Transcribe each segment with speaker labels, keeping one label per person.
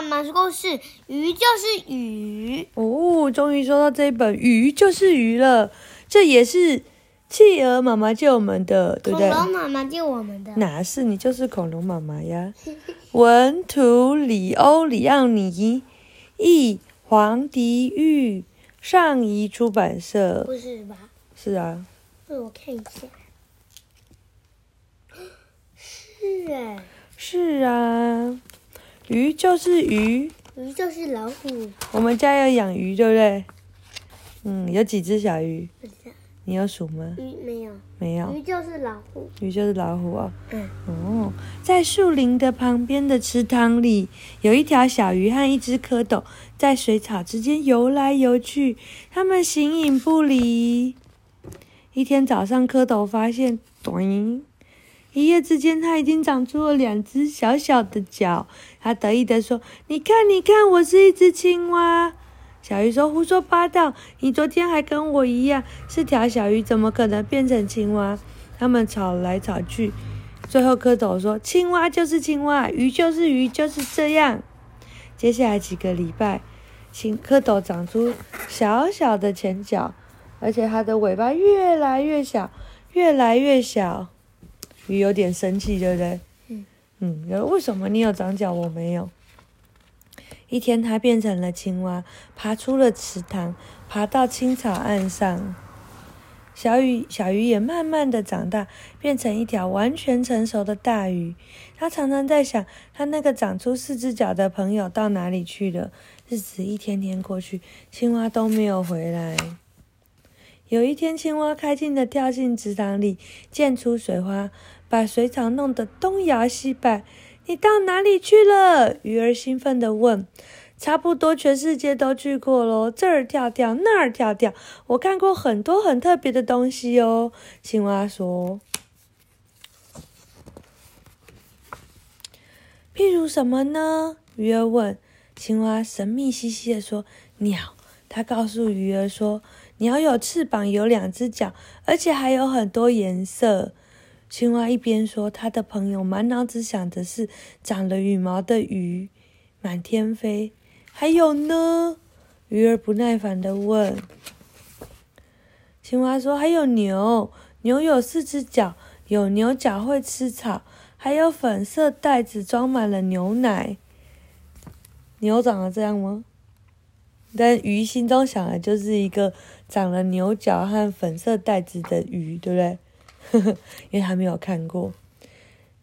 Speaker 1: 妈妈说是鱼就是鱼。
Speaker 2: 哦，终于说到这一本《鱼就是鱼》了，这也是企鹅妈妈借我们的，对不对？
Speaker 1: 恐龙妈妈借我们的。
Speaker 2: 哪是你就是恐龙妈妈呀？文图里欧里奥尼，译黄迪玉，上译出版社。
Speaker 1: 不是吧？
Speaker 2: 是啊，
Speaker 1: 让我看一下。是哎，
Speaker 2: 是啊，鱼就是鱼，
Speaker 1: 鱼就是老虎。
Speaker 2: 我们家有养鱼，对不对？嗯，有几只小鱼？
Speaker 1: 不知道
Speaker 2: 你有数吗？
Speaker 1: 鱼没有，
Speaker 2: 没有。
Speaker 1: 鱼就是老虎。
Speaker 2: 鱼就是老虎哦。
Speaker 1: 嗯，
Speaker 2: 哦，在树林的旁边的池塘里，有一条小鱼和一只蝌蚪在水草之间游来游去，它们形影不离。一天早上，蝌蚪发现，咚！一夜之间，它已经长出了两只小小的脚。它得意地说：“你看，你看，我是一只青蛙。”小鱼说：“胡说八道！你昨天还跟我一样是条小鱼，怎么可能变成青蛙？”他们吵来吵去，最后蝌蚪说：“青蛙就是青蛙，鱼就是鱼，就是这样。”接下来几个礼拜，青蝌蚪长出小小的前脚，而且它的尾巴越来越小，越来越小。鱼有点生气，对不对？
Speaker 1: 嗯
Speaker 2: 嗯，为什么你有长脚，我没有？一天，它变成了青蛙，爬出了池塘，爬到青草岸上。小鱼，小鱼也慢慢的长大，变成一条完全成熟的大鱼。它常常在想，它那个长出四只脚的朋友到哪里去了？日子一天天过去，青蛙都没有回来。有一天，青蛙开心的跳进池塘里，溅出水花，把水草弄得东摇西摆。你到哪里去了？鱼儿兴奋地问。差不多全世界都去过喽，这儿跳跳，那儿跳跳，我看过很多很特别的东西哦。青蛙说：“譬如什么呢？”鱼儿问。青蛙神秘兮兮地说：“鸟。”它告诉鱼儿说：“鸟有翅膀，有两只脚，而且还有很多颜色。”青蛙一边说，他的朋友满脑子想的是长了羽毛的鱼，满天飞。还有呢？鱼儿不耐烦地问。青蛙说：“还有牛，牛有四只脚，有牛角，会吃草，还有粉色袋子装满了牛奶。牛长得这样吗？”但鱼心中想的就是一个长了牛角和粉色袋子的鱼，对不对？因为他没有看过。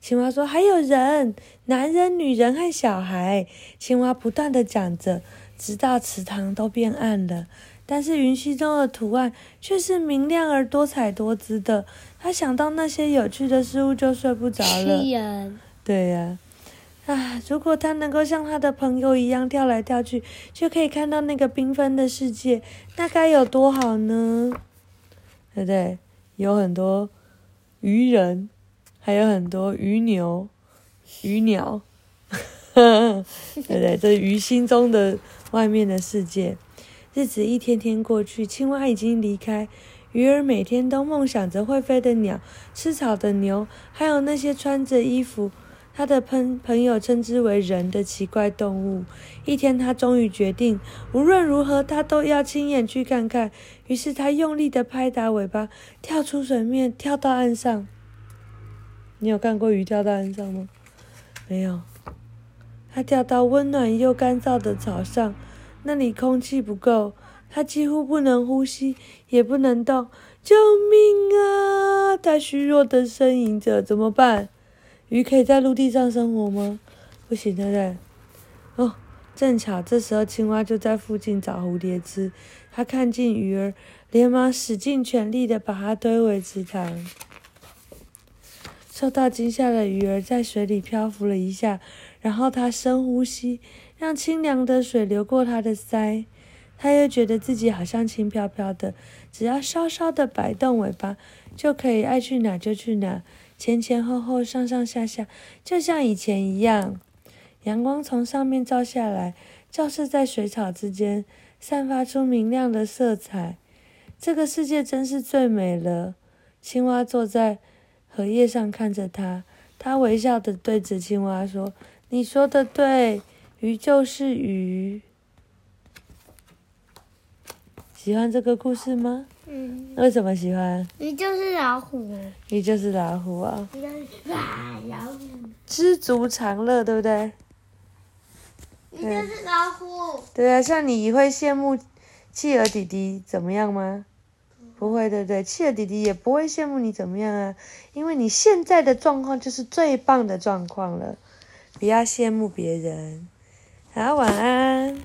Speaker 2: 青蛙说：“还有人，男人、女人和小孩。”青蛙不断的讲着，直到池塘都变暗了。但是云溪中的图案却是明亮而多彩多姿的。他想到那些有趣的事物，就睡不着了。对呀，啊！啊如果他能够像他的朋友一样跳来跳去，就可以看到那个缤纷的世界，那该有多好呢？对不对？有很多鱼人。还有很多鱼牛、鱼鸟，对不对？这鱼心中的外面的世界。日子一天天过去，青蛙已经离开，鱼儿每天都梦想着会飞的鸟、吃草的牛，还有那些穿着衣服、他的朋朋友称之为人的奇怪动物。一天，他终于决定，无论如何，他都要亲眼去看看。于是，他用力的拍打尾巴，跳出水面，跳到岸上。你有看过鱼跳到岸上吗？没有。他跳到温暖又干燥的草上，那里空气不够，他几乎不能呼吸，也不能动。救命啊！他虚弱的呻吟着。怎么办？鱼可以在陆地上生活吗？不行，对不对？哦，正巧这时候青蛙就在附近找蝴蝶吃。它看见鱼儿，连忙使尽全力的把它推回池塘。受到惊吓的鱼儿在水里漂浮了一下，然后它深呼吸，让清凉的水流过它的腮。它又觉得自己好像轻飘飘的，只要稍稍的摆动尾巴，就可以爱去哪就去哪，前前后后、上上下下，就像以前一样。阳光从上面照下来，照射在水草之间，散发出明亮的色彩。这个世界真是最美了。青蛙坐在。荷叶上看着它，它微笑的对着青蛙说：“你说的对。”鱼就是鱼。喜欢这个故事吗？
Speaker 1: 嗯，
Speaker 2: 为什么喜欢？
Speaker 1: 你就是老虎，
Speaker 2: 你就是老虎啊，
Speaker 1: 你就是啊老虎，
Speaker 2: 知足常乐，对不对？
Speaker 1: 你就是老虎。
Speaker 2: 对啊，像你会羡慕企鹅弟弟怎么样吗？不会，对不对？企鹅弟弟也不会羡慕你怎么样啊，因为你现在的状况就是最棒的状况了，不要羡慕别人。好，晚安。